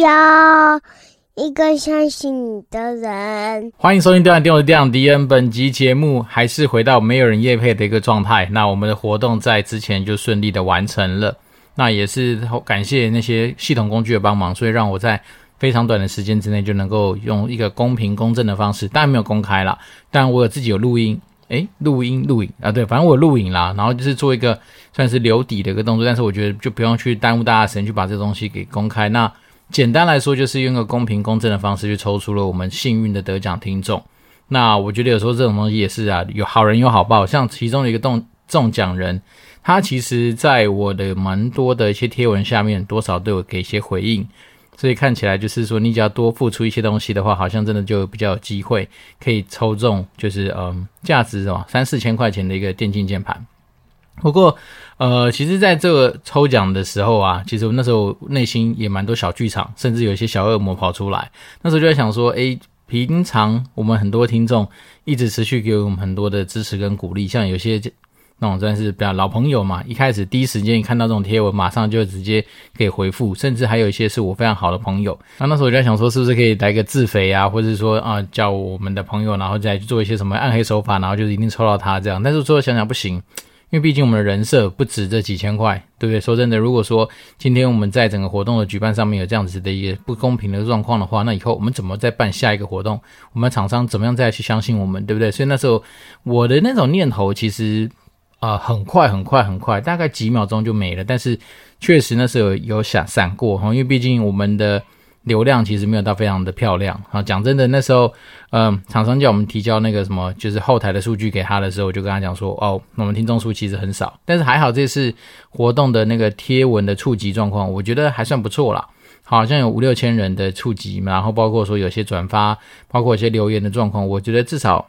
要一个相信你的人。欢迎收听《电玩电我的电玩敌人》。本集节目还是回到没有人业配的一个状态。那我们的活动在之前就顺利的完成了。那也是感谢那些系统工具的帮忙，所以让我在非常短的时间之内就能够用一个公平公正的方式，当然没有公开啦，但我有自己有录音。诶，录音录影啊，对，反正我录影啦，然后就是做一个算是留底的一个动作，但是我觉得就不用去耽误大家时间去把这东西给公开。那简单来说，就是用个公平公正的方式去抽出了我们幸运的得奖听众。那我觉得有时候这种东西也是啊，有好人有好报。像其中的一个中中奖人，他其实在我的蛮多的一些贴文下面，多少都有给一些回应。所以看起来就是说，你只要多付出一些东西的话，好像真的就比较有机会可以抽中，就是嗯，价值什么三四千块钱的一个电竞键盘。不过，呃，其实在这个抽奖的时候啊，其实我那时候内心也蛮多小剧场，甚至有一些小恶魔跑出来。那时候就在想说，诶，平常我们很多听众一直持续给我们很多的支持跟鼓励，像有些。那种算是比较老朋友嘛，一开始第一时间看到这种贴文，马上就直接给回复，甚至还有一些是我非常好的朋友。那那时候我就在想说，是不是可以来个自肥啊，或者说啊，叫我们的朋友，然后再去做一些什么暗黑手法，然后就一定抽到他这样。但是最后想想不行，因为毕竟我们的人设不止这几千块，对不对？说真的，如果说今天我们在整个活动的举办上面有这样子的一个不公平的状况的话，那以后我们怎么再办下一个活动？我们厂商怎么样再去相信我们，对不对？所以那时候我的那种念头其实。啊、很快，很快，很快，大概几秒钟就没了。但是确实那时候有有闪闪过哈，因为毕竟我们的流量其实没有到非常的漂亮啊。讲真的，那时候，嗯、厂商叫我们提交那个什么，就是后台的数据给他的时候，我就跟他讲说，哦，我们听众数其实很少，但是还好这次活动的那个贴文的触及状况，我觉得还算不错啦。好像有五六千人的触及，然后包括说有些转发，包括一些留言的状况，我觉得至少。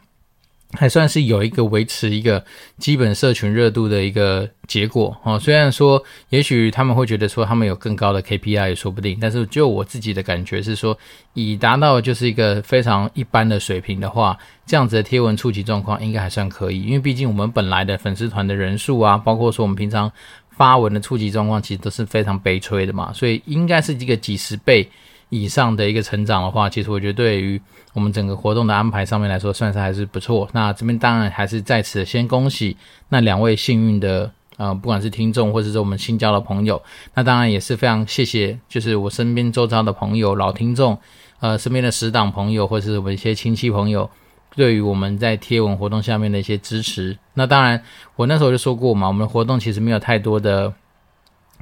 还算是有一个维持一个基本社群热度的一个结果哦。虽然说，也许他们会觉得说他们有更高的 KPI 也说不定，但是就我自己的感觉是说，以达到就是一个非常一般的水平的话，这样子的贴文触及状况应该还算可以。因为毕竟我们本来的粉丝团的人数啊，包括说我们平常发文的触及状况，其实都是非常悲催的嘛，所以应该是一个几十倍以上的一个成长的话，其实我觉得对于。我们整个活动的安排上面来说，算是还是不错。那这边当然还是在此先恭喜那两位幸运的，呃，不管是听众或者是我们新交的朋友。那当然也是非常谢谢，就是我身边周遭的朋友、老听众，呃，身边的死党朋友或者是我们一些亲戚朋友，对于我们在贴文活动下面的一些支持。那当然，我那时候就说过嘛，我们活动其实没有太多的。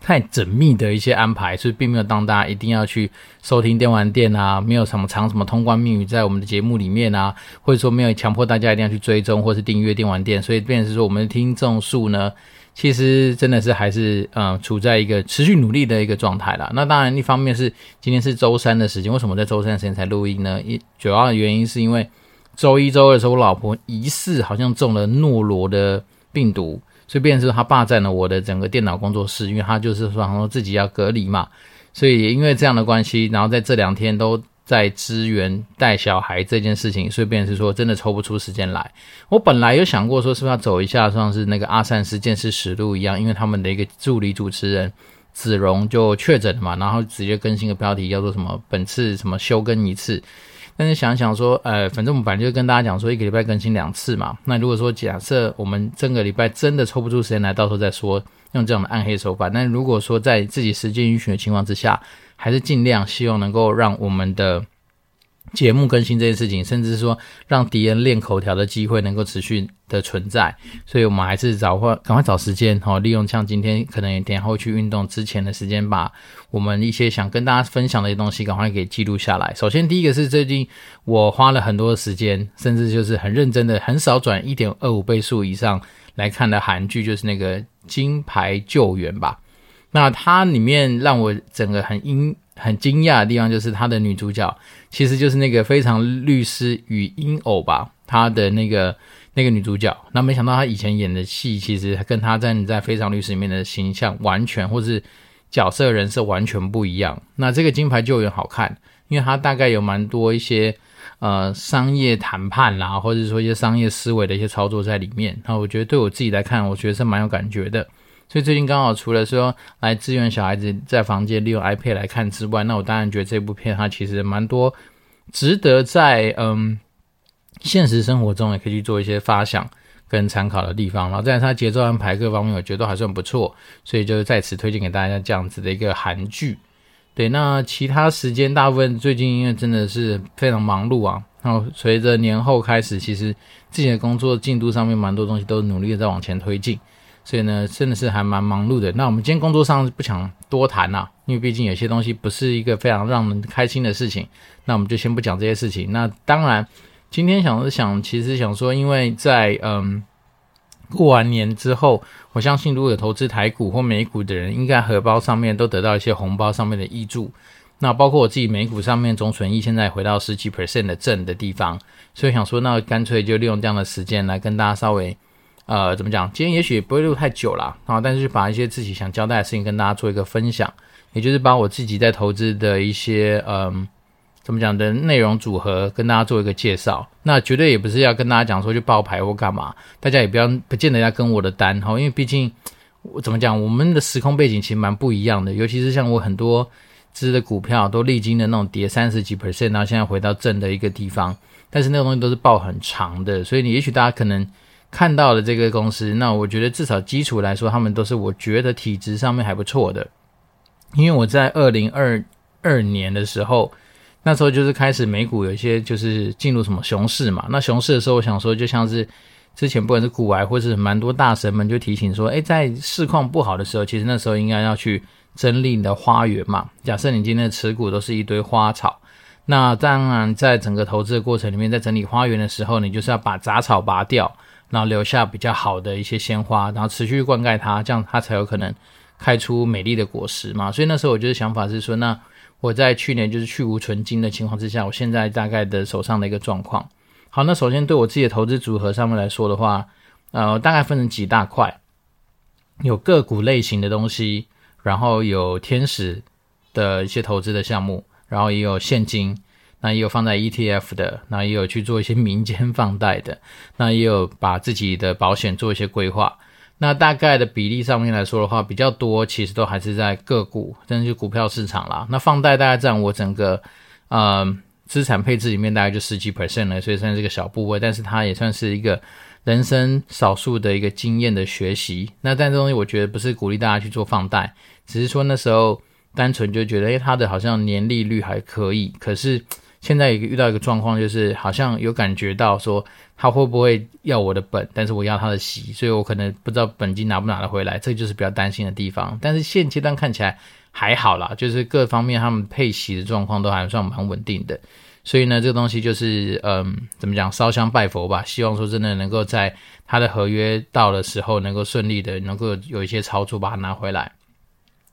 太缜密的一些安排，所以并没有当大家一定要去收听电玩店啊，没有什么藏什么通关密语在我们的节目里面啊，或者说没有强迫大家一定要去追踪或是订阅电玩店，所以变成是说我们的听众数呢，其实真的是还是嗯处在一个持续努力的一个状态啦。那当然一方面是今天是周三的时间，为什么在周三的时间才录音呢？一主要的原因是因为周一周二的时候，我老婆疑似好像中了诺罗的病毒。所以变成是他霸占了我的整个电脑工作室，因为他就是说，说自己要隔离嘛，所以因为这样的关系，然后在这两天都在支援带小孩这件事情，所以变是说真的抽不出时间来。我本来有想过说是不是要走一下，像是那个阿善师见识实录一样，因为他们的一个助理主持人子荣就确诊了嘛，然后直接更新个标题叫做什么本次什么休更一次。但是想想说，呃，反正我们本来就跟大家讲说，一个礼拜更新两次嘛。那如果说假设我们这个礼拜真的抽不出时间来，到时候再说用这样的暗黑手法。那如果说在自己时间允许的情况之下，还是尽量希望能够让我们的。节目更新这件事情，甚至说让敌人练口条的机会能够持续的存在，所以我们还是找快赶快找时间哈，利用像今天可能点后去运动之前的时间，把我们一些想跟大家分享的一些东西赶快给记录下来。首先第一个是最近我花了很多的时间，甚至就是很认真的，很少转一点二五倍速以上来看的韩剧，就是那个《金牌救援》吧。那它里面让我整个很惊很惊讶的地方，就是它的女主角。其实就是那个非常律师与婴偶吧，他的那个那个女主角，那没想到她以前演的戏，其实跟她在在非常律师里面的形象完全，或是角色人设完全不一样。那这个金牌救援好看，因为他大概有蛮多一些呃商业谈判啦，或者说一些商业思维的一些操作在里面。那我觉得对我自己来看，我觉得是蛮有感觉的。所以最近刚好除了说来支援小孩子在房间利用 iPad 来看之外，那我当然觉得这部片它其实蛮多值得在嗯现实生活中也可以去做一些发想跟参考的地方。然后在它节奏安排各方面，我觉得都还算不错，所以就在此推荐给大家这样子的一个韩剧。对，那其他时间大部分最近因为真的是非常忙碌啊。然后随着年后开始，其实自己的工作进度上面蛮多东西都努力的在往前推进，所以呢，真的是还蛮忙碌的。那我们今天工作上不想多谈呐，因为毕竟有些东西不是一个非常让人开心的事情，那我们就先不讲这些事情。那当然，今天想是想，其实想说，因为在嗯过完年之后，我相信如果有投资台股或美股的人，应该荷包上面都得到一些红包上面的挹注。那包括我自己美股上面总损益现在回到十几 percent 的正的地方，所以想说，那干脆就利用这样的时间来跟大家稍微，呃，怎么讲？今天也许不会录太久啦，啊，但是把一些自己想交代的事情跟大家做一个分享，也就是把我自己在投资的一些，嗯、怎么讲的内容组合跟大家做一个介绍。那绝对也不是要跟大家讲说去报牌或干嘛，大家也不要不见得要跟我的单哈，因为毕竟我怎么讲，我们的时空背景其实蛮不一样的，尤其是像我很多。支的股票都历经了那种跌三十几 percent，然后现在回到正的一个地方，但是那个东西都是抱很长的，所以你也许大家可能看到了这个公司，那我觉得至少基础来说，他们都是我觉得体质上面还不错的。因为我在二零二二年的时候，那时候就是开始美股有一些就是进入什么熊市嘛，那熊市的时候，我想说就像是之前不管是股癌或是蛮多大神们就提醒说，诶，在市况不好的时候，其实那时候应该要去。整理你的花园嘛，假设你今天的持股都是一堆花草，那当然在整个投资的过程里面，在整理花园的时候，你就是要把杂草拔掉，然后留下比较好的一些鲜花，然后持续灌溉它，这样它才有可能开出美丽的果实嘛。所以那时候我就是想法是说，那我在去年就是去无存菁的情况之下，我现在大概的手上的一个状况。好，那首先对我自己的投资组合上面来说的话，呃，大概分成几大块，有个股类型的东西。然后有天使的一些投资的项目，然后也有现金，那也有放在 ETF 的，那也有去做一些民间放贷的，那也有把自己的保险做一些规划。那大概的比例上面来说的话，比较多其实都还是在个股，甚至股票市场啦。那放贷大概占我整个呃资产配置里面大概就十几 percent 了，所以算是个小部位，但是它也算是一个。人生少数的一个经验的学习，那但这东西我觉得不是鼓励大家去做放贷，只是说那时候单纯就觉得，诶，它的好像年利率还可以，可是现在也遇到一个状况，就是好像有感觉到说他会不会要我的本，但是我要他的息，所以我可能不知道本金拿不拿得回来，这就是比较担心的地方。但是现阶段看起来还好啦，就是各方面他们配息的状况都还算蛮稳定的。所以呢，这个东西就是，嗯，怎么讲，烧香拜佛吧。希望说真的能够在他的合约到的时候，能够顺利的，能够有一些操作把它拿回来。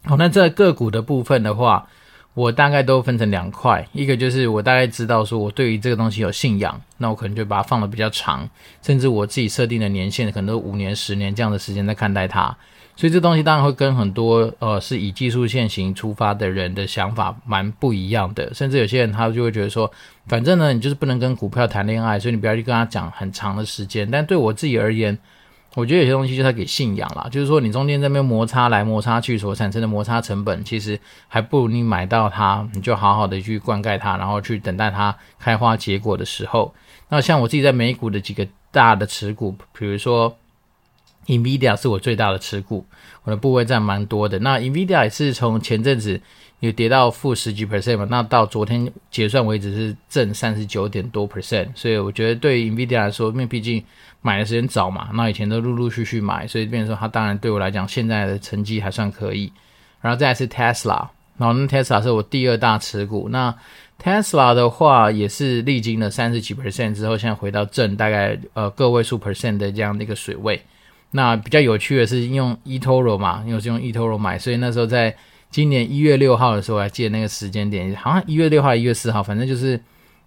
好，那这个股的部分的话，我大概都分成两块，一个就是我大概知道说我对于这个东西有信仰，那我可能就把它放得比较长，甚至我自己设定的年限可能都五年、十年这样的时间在看待它。所以这东西当然会跟很多呃是以技术现行出发的人的想法蛮不一样的，甚至有些人他就会觉得说，反正呢你就是不能跟股票谈恋爱，所以你不要去跟他讲很长的时间。但对我自己而言，我觉得有些东西就是给信仰啦，就是说你中间这边摩擦来摩擦去所产生的摩擦成本，其实还不如你买到它，你就好好的去灌溉它，然后去等待它开花结果的时候。那像我自己在美股的几个大的持股，比如说。NVIDIA 是我最大的持股，我的部位占蛮多的。那 NVIDIA 也是从前阵子有跌到负十几 percent 嘛，那到昨天结算为止是正三十九点多 percent，所以我觉得对于 NVIDIA 来说，因为毕竟买的时间早嘛，那以前都陆陆续续买，所以变成说它当然对我来讲现在的成绩还算可以。然后再是 Tesla，然后那 Tesla 是我第二大持股。那 Tesla 的话也是历经了三十几 percent 之后，现在回到正大概呃个位数 percent 的这样的一个水位。那比较有趣的是用 eToro 嘛，因为我是用 eToro 买，所以那时候在今年一月六号的时候，我还记得那个时间点，好像一月六号、一月四号，反正就是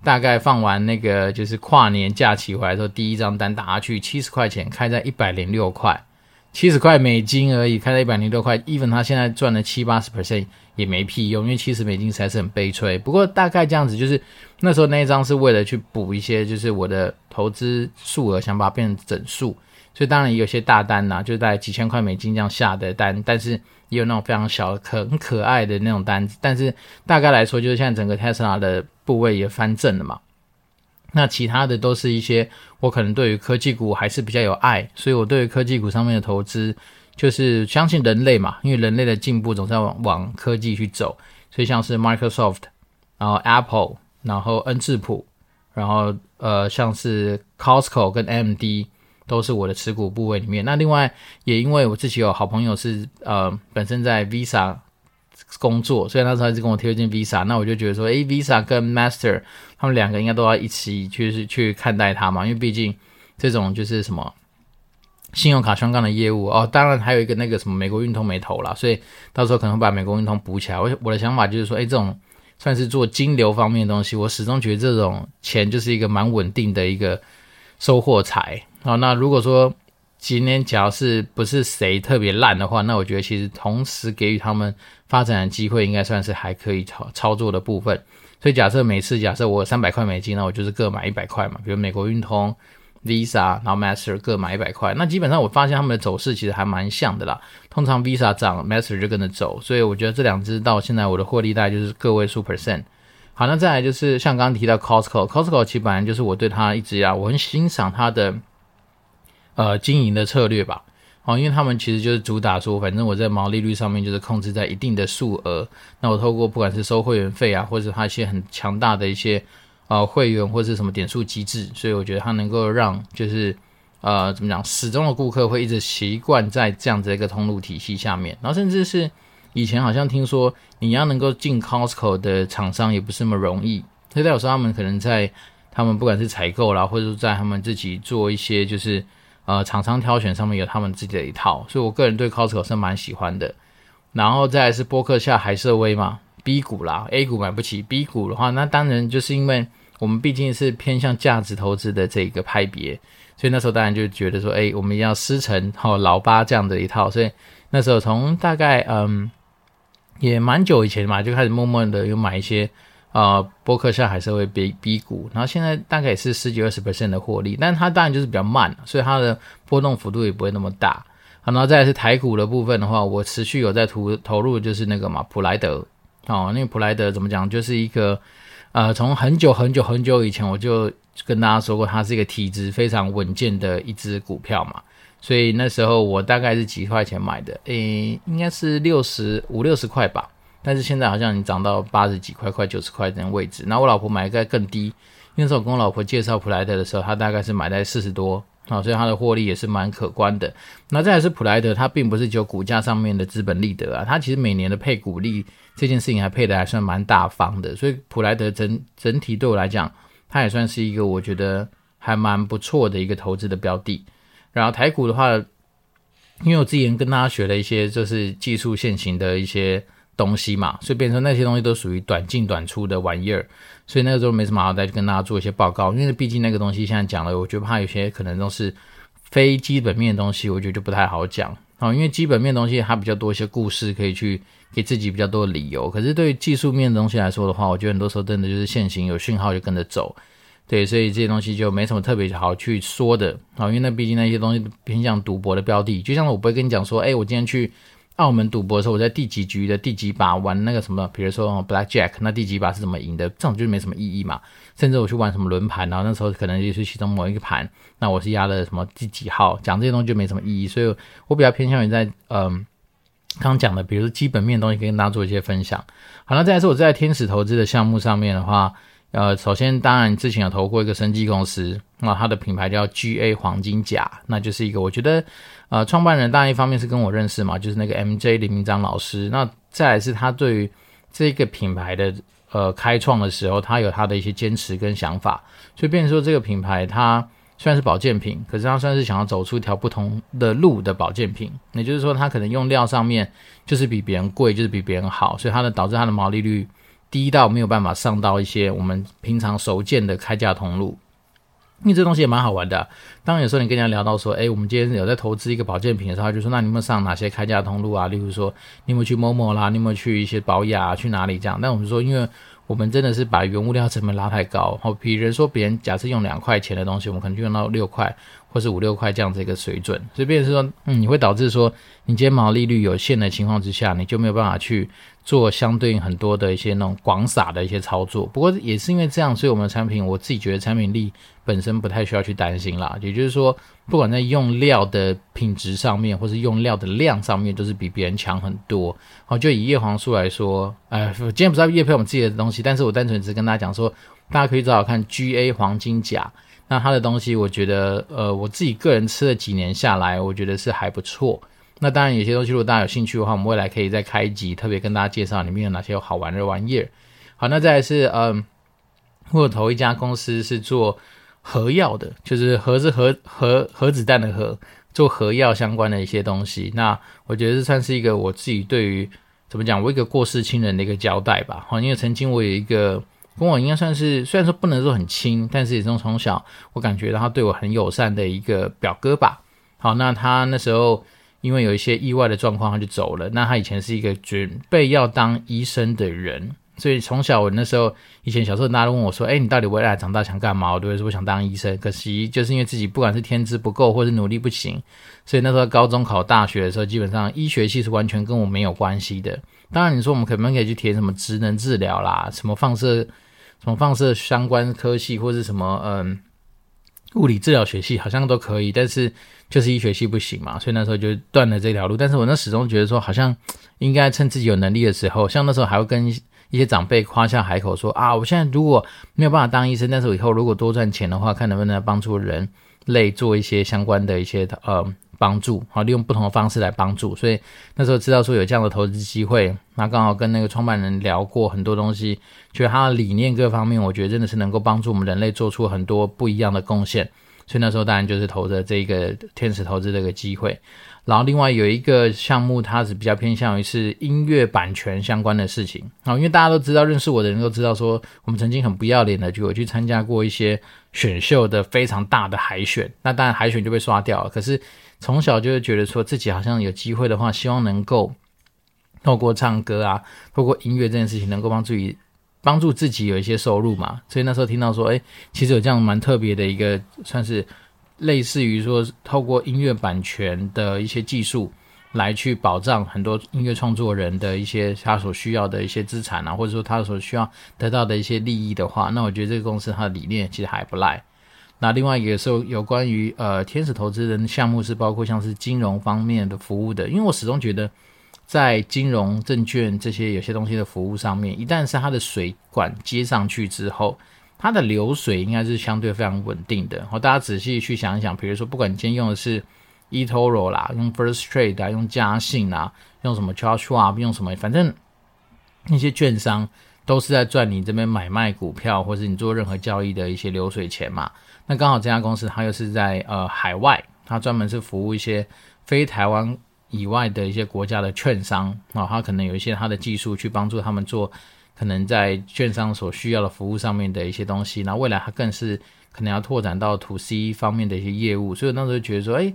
大概放完那个就是跨年假期回来之后，第一张单打下去七十块钱，开在一百零六块，七十块美金而已，开在一百零六块，even 他现在赚了七八十 percent 也没屁用，因为七十美金实在是很悲催。不过大概这样子，就是那时候那一张是为了去补一些，就是我的投资数额，想把它变成整数。所以当然有些大单呐、就在几千块美金这样下的单，但是也有那种非常小、可很可爱的那种单子。但是大概来说，就是现在整个 Tesla 的部位也翻正了嘛。那其他的都是一些我可能对于科技股还是比较有爱，所以我对于科技股上面的投资就是相信人类嘛，因为人类的进步总是要往往科技去走，所以像是 Microsoft，然后 Apple，然后恩智浦，然后呃像是 Costco 跟 MD 都是我的持股部位里面。那另外也因为我自己有好朋友是呃本身在 Visa。工作，所以那时候一直跟我推荐 Visa，那我就觉得说，诶，Visa 跟 Master 他们两个应该都要一起去去看待它嘛，因为毕竟这种就是什么信用卡相关的业务哦，当然还有一个那个什么美国运通没投啦，所以到时候可能会把美国运通补起来。我我的想法就是说，诶，这种算是做金流方面的东西，我始终觉得这种钱就是一个蛮稳定的一个收获财。好，那如果说今天假如是不是谁特别烂的话，那我觉得其实同时给予他们发展的机会，应该算是还可以操操作的部分。所以假设每次假设我有三百块美金，那我就是各买一百块嘛。比如美国运通、Visa，然后 Master 各买一百块。那基本上我发现他们的走势其实还蛮像的啦。通常 Visa 涨，Master 就跟着走。所以我觉得这两只到现在我的获利大概就是个位数 percent。好，那再来就是像刚刚提到 Costco，Costco 其实本来就是我对它一直呀，我很欣赏它的。呃，经营的策略吧，哦，因为他们其实就是主打说，反正我在毛利率上面就是控制在一定的数额，那我透过不管是收会员费啊，或者他一些很强大的一些呃会员或是什么点数机制，所以我觉得它能够让就是呃怎么讲，始终的顾客会一直习惯在这样子一个通路体系下面，然后甚至是以前好像听说你要能够进 Costco 的厂商也不是那么容易，所以有时候他们可能在他们不管是采购啦，或者说在他们自己做一些就是。呃，厂商挑选上面有他们自己的一套，所以我个人对 Costco 是蛮喜欢的。然后再是波克夏海瑟威嘛，B 股啦，A 股买不起，B 股的话，那当然就是因为我们毕竟是偏向价值投资的这个派别，所以那时候当然就觉得说，哎，我们要师承好老八这样的一套，所以那时候从大概嗯也蛮久以前嘛，就开始默默的有买一些。呃，波克夏还是会 B B 股，然后现在大概也是十几二十 percent 的获利，但它当然就是比较慢，所以它的波动幅度也不会那么大。好，然后再是台股的部分的话，我持续有在投投入，就是那个嘛普莱德哦，那个普莱德怎么讲，就是一个呃，从很久很久很久以前我就跟大家说过，它是一个体质非常稳健的一只股票嘛，所以那时候我大概是几块钱买的，诶，应该是六十五六十块吧。但是现在好像已经涨到八十几块、快九十块这样位置。那我老婆买在更低，那时候我跟我老婆介绍普莱德的时候，她大概是买在四十多啊，所以它的获利也是蛮可观的。那再来是普莱德，它并不是只有股价上面的资本利得啊，它其实每年的配股利这件事情还配得还算蛮大方的。所以普莱德整整体对我来讲，它也算是一个我觉得还蛮不错的一个投资的标的。然后台股的话，因为我之前跟大家学了一些就是技术线型的一些。东西嘛，所以变成那些东西都属于短进短出的玩意儿，所以那个时候没什么好再去跟大家做一些报告，因为毕竟那个东西现在讲了，我觉得怕有些可能都是非基本面的东西，我觉得就不太好讲啊。因为基本面东西它比较多一些故事可以去给自己比较多的理由，可是对于技术面的东西来说的话，我觉得很多时候真的就是现行有讯号就跟着走，对，所以这些东西就没什么特别好去说的啊。因为那毕竟那些东西偏向赌博的标的，就像我不会跟你讲说，哎，我今天去。澳门赌博的时候，我在第几局的第几把玩那个什么，比如说 Black Jack，那第几把是怎么赢的？这种就没什么意义嘛。甚至我去玩什么轮盘，然后那时候可能就是其中某一个盘，那我是压了什么第几号，讲这些东西就没什么意义。所以我比较偏向于在嗯刚刚讲的，比如说基本面的东西，跟大家做一些分享。好了，再来是我在天使投资的项目上面的话，呃，首先当然之前有投过一个生技公司，那它的品牌叫 GA 黄金甲，那就是一个我觉得。呃，创办人当然一方面是跟我认识嘛，就是那个 MJ 李明章老师。那再来是他对于这个品牌的呃开创的时候，他有他的一些坚持跟想法。所以变成说这个品牌它虽然是保健品，可是它算是想要走出一条不同的路的保健品。也就是说，它可能用料上面就是比别人贵，就是比别人好，所以它的导致它的毛利率低到没有办法上到一些我们平常熟见的开价通路。因为这东西也蛮好玩的。当然有时候你跟人家聊到说，哎，我们今天有在投资一个保健品的时候，就说，那你们上哪些开价通路啊？例如说，你有没有去某某啦？你有没有去一些保养啊？去哪里这样？但我们说，因为我们真的是把原物料成本拉太高。好，比如说别人假设用两块钱的东西，我们可能就用到六块或是五六块这样子一个水准。所以，变是说，嗯，你会导致说，你今天毛利率有限的情况之下，你就没有办法去做相对应很多的一些那种广撒的一些操作。不过也是因为这样，所以我们的产品，我自己觉得产品力本身不太需要去担心啦。也就是说。不管在用料的品质上面，或是用料的量上面，都是比别人强很多。好，就以叶黄素来说，呃，今天不是要叶配我们自己的东西，但是我单纯只是跟大家讲说，大家可以找找看 GA 黄金甲，那它的东西，我觉得，呃，我自己个人吃了几年下来，我觉得是还不错。那当然，有些东西如果大家有兴趣的话，我们未来可以再开一集，特别跟大家介绍里面有哪些有好玩的玩意儿。好，那再来是，嗯、呃，我投一家公司是做。核药的，就是核是核核核子弹的核，做核药相关的一些东西。那我觉得这算是一个我自己对于怎么讲，我一个过世亲人的一个交代吧。好，因为曾经我有一个跟我应该算是，虽然说不能说很亲，但是也从从小我感觉到他对我很友善的一个表哥吧。好，那他那时候因为有一些意外的状况，他就走了。那他以前是一个准备要当医生的人。所以从小我那时候，以前小时候大家都问我说：“哎，你到底未来长大想干嘛？”我都会说我想当医生。可惜就是因为自己不管是天资不够，或是努力不行，所以那时候高中考大学的时候，基本上医学系是完全跟我没有关系的。当然你说我们可不可以去填什么职能治疗啦，什么放射，什么放射相关科系，或是什么嗯物理治疗学系，好像都可以，但是就是医学系不行嘛。所以那时候就断了这条路。但是我那始终觉得说，好像应该趁自己有能力的时候，像那时候还会跟。一些长辈夸下海口说啊，我现在如果没有办法当医生，但是我以后如果多赚钱的话，看能不能帮助人类做一些相关的一些呃帮助，好，利用不同的方式来帮助。所以那时候知道说有这样的投资机会，那刚好跟那个创办人聊过很多东西，觉得他的理念各方面，我觉得真的是能够帮助我们人类做出很多不一样的贡献。所以那时候当然就是投的这个天使投资这个机会。然后另外有一个项目，它是比较偏向于是音乐版权相关的事情。好，因为大家都知道，认识我的人都知道，说我们曾经很不要脸的就有去参加过一些选秀的非常大的海选。那当然海选就被刷掉了。可是从小就会觉得说自己好像有机会的话，希望能够透过唱歌啊，透过音乐这件事情，能够帮助于帮助自己有一些收入嘛。所以那时候听到说，哎，其实有这样蛮特别的一个算是。类似于说，透过音乐版权的一些技术来去保障很多音乐创作人的一些他所需要的一些资产啊，或者说他所需要得到的一些利益的话，那我觉得这个公司它的理念其实还不赖。那另外一个时候有关于呃天使投资人项目是包括像是金融方面的服务的，因为我始终觉得在金融证券这些有些东西的服务上面，一旦是它的水管接上去之后。它的流水应该是相对非常稳定的。好，大家仔细去想一想，比如说，不管你今天用的是 eToro 啦，用 First Trade 啊，用嘉信啊，用什么 Charles Schwab，用什么，反正那些券商都是在赚你这边买卖股票或者你做任何交易的一些流水钱嘛。那刚好这家公司它又是在呃海外，它专门是服务一些非台湾以外的一些国家的券商啊，它可能有一些它的技术去帮助他们做。可能在券商所需要的服务上面的一些东西，那未来它更是可能要拓展到 To C 方面的一些业务，所以我那时候觉得说，哎，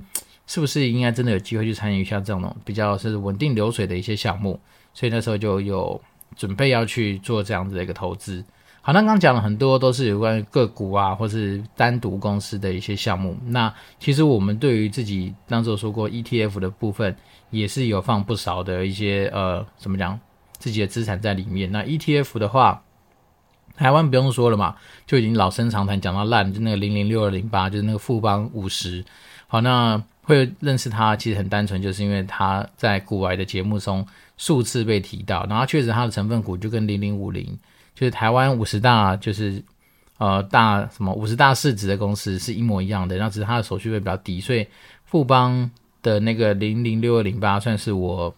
是不是应该真的有机会去参与一下这种比较是稳定流水的一些项目？所以那时候就有准备要去做这样子的一个投资。好，那刚讲了很多都是有关于个股啊，或是单独公司的一些项目。那其实我们对于自己当时有说过 ETF 的部分，也是有放不少的一些呃，怎么讲？自己的资产在里面。那 ETF 的话，台湾不用说了嘛，就已经老生常谈，讲到烂，就那个零零六二零八，就是那个富邦五十。好，那会认识它，其实很单纯，就是因为它在股癌的节目中数次被提到，然后确实它的成分股就跟零零五零，就是台湾五十大，就是呃大什么五十大市值的公司是一模一样的，那只是它的手续费比较低，所以富邦的那个零零六二零八算是我。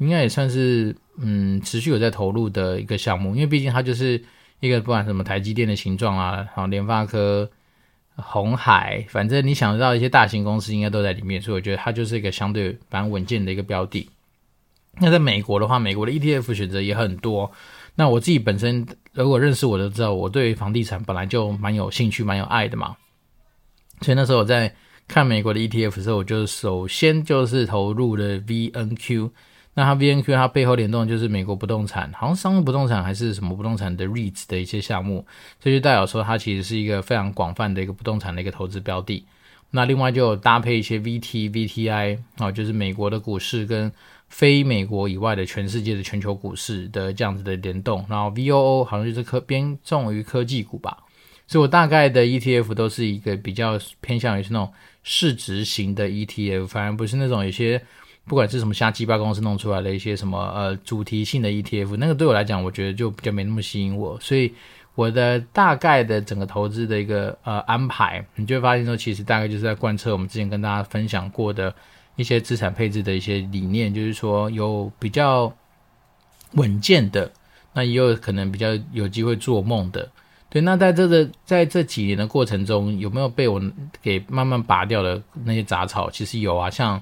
应该也算是嗯持续有在投入的一个项目，因为毕竟它就是一个不管什么台积电的形状啊，然后联发科、红海，反正你想得到一些大型公司应该都在里面，所以我觉得它就是一个相对蛮稳健的一个标的。那在美国的话，美国的 ETF 选择也很多。那我自己本身如果认识我都知道，我对房地产本来就蛮有兴趣、蛮有爱的嘛。所以那时候我在看美国的 ETF 的时候，我就首先就是投入了 VNQ。那它 VNQ 它背后联动就是美国不动产，好像商务不动产还是什么不动产的 REITs 的一些项目，这就代表说它其实是一个非常广泛的一个不动产的一个投资标的。那另外就有搭配一些 VT、VTI 啊，就是美国的股市跟非美国以外的全世界的全球股市的这样子的联动。然后 VOO 好像就是科偏重于科技股吧，所以我大概的 ETF 都是一个比较偏向于是那种市值型的 ETF，反而不是那种有些不管是什么瞎鸡巴公司弄出来的一些什么呃主题性的 ETF，那个对我来讲，我觉得就比较没那么吸引我，所以。我的大概的整个投资的一个呃安排，你就会发现说，其实大概就是在贯彻我们之前跟大家分享过的一些资产配置的一些理念，就是说有比较稳健的，那也有可能比较有机会做梦的。对，那在这个在这几年的过程中，有没有被我给慢慢拔掉的那些杂草？其实有啊，像。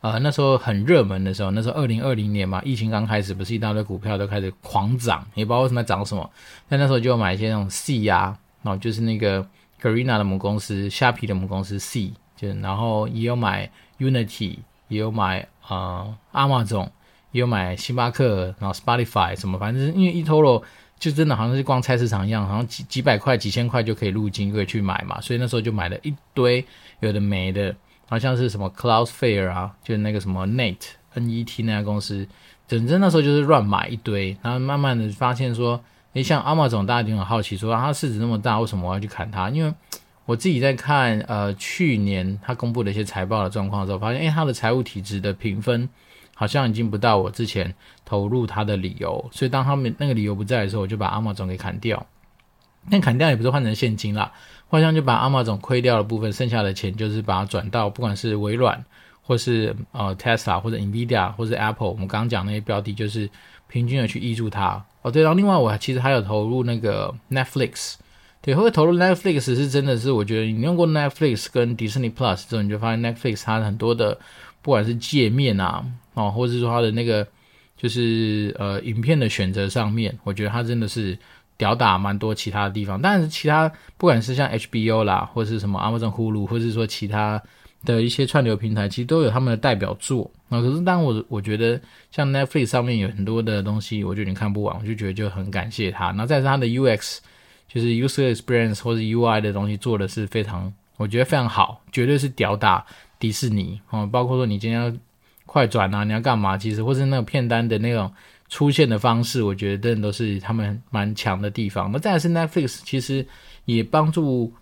呃，那时候很热门的时候，那时候二零二零年嘛，疫情刚开始，不是一大堆股票都开始狂涨，也不知道为什么涨什么。但那时候就买一些那种 C 呀，哦，就是那个 Garena 的母公司，虾皮的母公司 C，就然后也有买 Unity，也有买呃 Amazon，也有买星巴克，然后 Spotify 什么，反正因为 eToro 就真的好像是逛菜市场一样，好像几几百块、几千块就可以入金，就可以去买嘛，所以那时候就买了一堆有的没的。好像是什么 Cloudflare 啊，就是那个什么 Net N E T 那家公司，整真那时候就是乱买一堆，然后慢慢的发现说，诶，像 Amazon 大家就很好奇说，它市值那么大，为什么我要去砍它？因为我自己在看呃去年它公布的一些财报的状况的时候，发现诶，它的财务体质的评分好像已经不到我之前投入它的理由，所以当他们那个理由不在的时候，我就把 Amazon 给砍掉。但砍掉也不是换成现金啦。好像就把 Amazon 亏掉的部分，剩下的钱就是把它转到不管是微软，或是呃 Tesla，或者 Nvidia，或者 Apple，我们刚刚讲那些标的，就是平均的去挹注它。哦，对，然后另外我其实还有投入那个 Netflix，对，会投入 Netflix 是真的是我觉得你用过 Netflix 跟 Disney Plus 之后，你就发现 Netflix 它很多的不管是界面啊，哦，或者是说它的那个就是呃影片的选择上面，我觉得它真的是。吊打蛮多其他的地方，但是其他不管是像 HBO 啦，或是什么 Amazon Hulu，或是说其他的一些串流平台，其实都有他们的代表作。那可是当我我觉得像 Netflix 上面有很多的东西，我觉得你看不完，我就觉得就很感谢他。那再是他的 UX，就是 User Experience 或者 UI 的东西做的是非常，我觉得非常好，绝对是吊打迪士尼哦。包括说你今天要快转啊，你要干嘛，其实或是那个片单的那种。出现的方式，我觉得真的都是他们蛮强的地方。那再是 Netflix，其实也帮助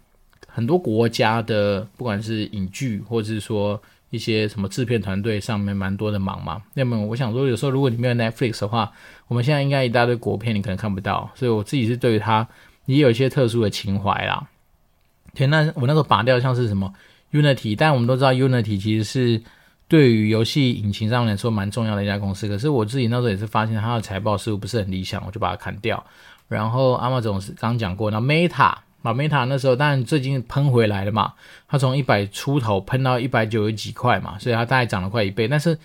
很多国家的，不管是影剧或者是说一些什么制片团队上面蛮多的忙嘛。那么我想说，有时候如果你没有 Netflix 的话，我们现在应该一大堆国片你可能看不到。所以我自己是对于它也有一些特殊的情怀啦。对，那我那时候拔掉像是什么 Unity，但我们都知道 Unity 其实是。对于游戏引擎上面来说蛮重要的一家公司，可是我自己那时候也是发现它的财报似乎不是很理想，我就把它砍掉。然后阿妈总是刚讲过，那 Meta 把 Meta 那时候当然最近喷回来了嘛，它从一百出头喷到一百九十几块嘛，所以它大概涨了快一倍。但是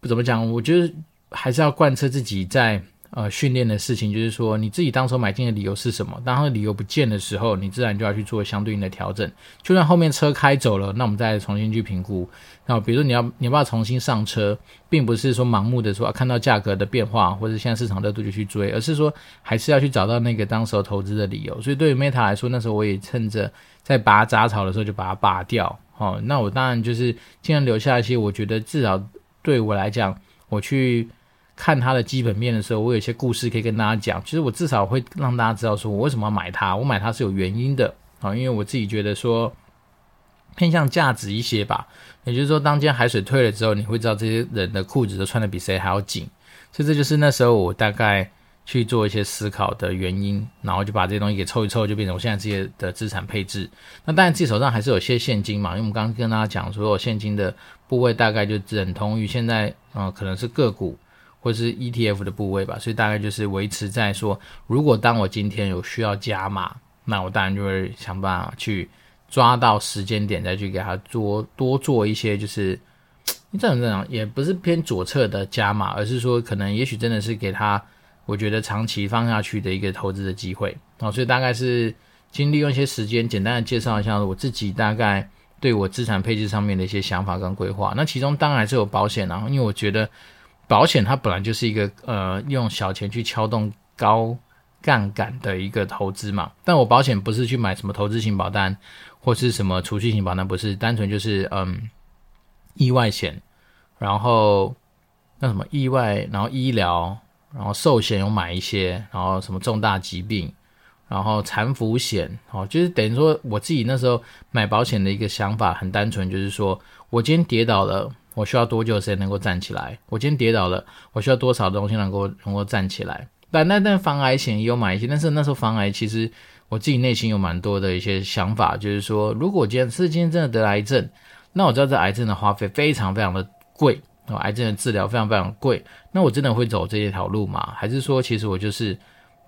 不怎么讲，我觉得还是要贯彻自己在。呃，训练的事情就是说，你自己当初买进的理由是什么？当它的理由不见的时候，你自然就要去做相对应的调整。就算后面车开走了，那我们再重新去评估。那比如说你要你要不要重新上车，并不是说盲目的说、啊、看到价格的变化或者现在市场热度就去追，而是说还是要去找到那个当时候投资的理由。所以对于 Meta 来说，那时候我也趁着在拔杂草的时候就把它拔掉。哦，那我当然就是尽量留下一些，我觉得至少对我来讲，我去。看它的基本面的时候，我有一些故事可以跟大家讲。其实我至少会让大家知道，说我为什么要买它。我买它是有原因的啊，因为我自己觉得说偏向价值一些吧。也就是说，当今天海水退了之后，你会知道这些人的裤子都穿得比谁还要紧。所以这就是那时候我大概去做一些思考的原因，然后就把这些东西给凑一凑，就变成我现在这些的资产配置。那当然自己手上还是有些现金嘛，因为我们刚刚跟大家讲说，我现金的部位大概就等同于现在啊、可能是个股。或是 ETF 的部位吧，所以大概就是维持在说，如果当我今天有需要加码，那我当然就会想办法去抓到时间点，再去给它做多做一些，就是你这种这种也不是偏左侧的加码，而是说可能也许真的是给他，我觉得长期放下去的一个投资的机会啊，所以大概是经利用一些时间，简单的介绍一下我自己大概对我资产配置上面的一些想法跟规划。那其中当然是有保险啊，因为我觉得。保险它本来就是一个呃用小钱去撬动高杠杆的一个投资嘛。但我保险不是去买什么投资型保单或是什么储蓄型保单，不是单纯就是嗯意外险，然后那什么意外，然后医疗，然后寿险有买一些，然后什么重大疾病。然后残服险，哦，就是等于说我自己那时候买保险的一个想法很单纯，就是说我今天跌倒了，我需要多久时间能够站起来？我今天跌倒了，我需要多少东西能够能够站起来？但那但防癌险也有买一些，但是那时候防癌其实我自己内心有蛮多的一些想法，就是说如果今天是今天真的得癌症，那我知道这癌症的花费非常非常的贵，哦，癌症的治疗非常非常贵，那我真的会走这一条路吗？还是说其实我就是？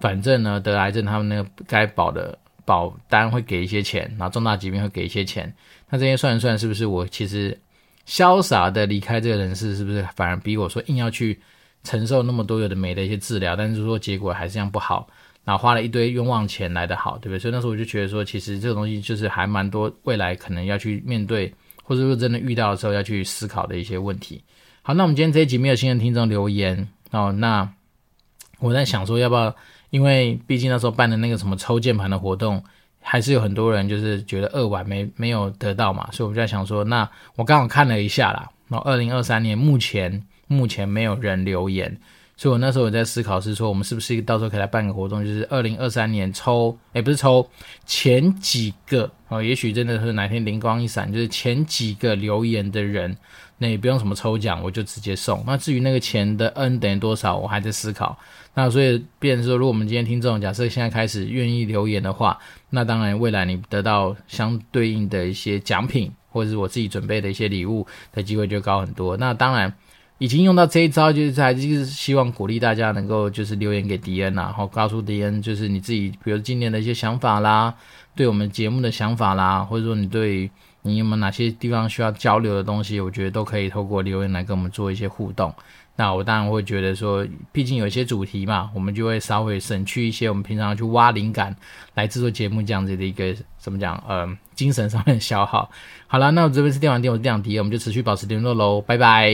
反正呢，得癌症他们那个该保的保单会给一些钱，然后重大疾病会给一些钱。那这些算一算，是不是我其实潇洒的离开这个人世，是不是反而比我说硬要去承受那么多有的没的一些治疗，但是说结果还是这样不好，然后花了一堆冤枉钱来的好，对不对？所以那时候我就觉得说，其实这个东西就是还蛮多未来可能要去面对，或者说真的遇到的时候要去思考的一些问题。好，那我们今天这一集没有新人听众留言哦，那我在想说要不要。因为毕竟那时候办的那个什么抽键盘的活动，还是有很多人就是觉得二晚没没有得到嘛，所以我就在想说，那我刚好看了一下啦，然后二零二三年目前目前没有人留言，所以我那时候我在思考是说，我们是不是到时候可以来办个活动，就是二零二三年抽，诶，不是抽前几个哦，也许真的是哪天灵光一闪，就是前几个留言的人。那也不用什么抽奖，我就直接送。那至于那个钱的 N 等于多少，我还在思考。那所以，变说，如果我们今天听众假设现在开始愿意留言的话，那当然未来你得到相对应的一些奖品，或者是我自己准备的一些礼物的机会就高很多。那当然已经用到这一招，就是还是希望鼓励大家能够就是留言给迪恩，然后告诉迪恩就是你自己，比如今年的一些想法啦，对我们节目的想法啦，或者说你对。你有没有哪些地方需要交流的东西？我觉得都可以透过留言来跟我们做一些互动。那我当然会觉得说，毕竟有一些主题嘛，我们就会稍微省去一些我们平常去挖灵感来制作节目这样子的一个怎么讲？嗯，精神上面的消耗。好了，那我这边是电玩店，我是电玩迪，我们就持续保持联络喽，拜拜。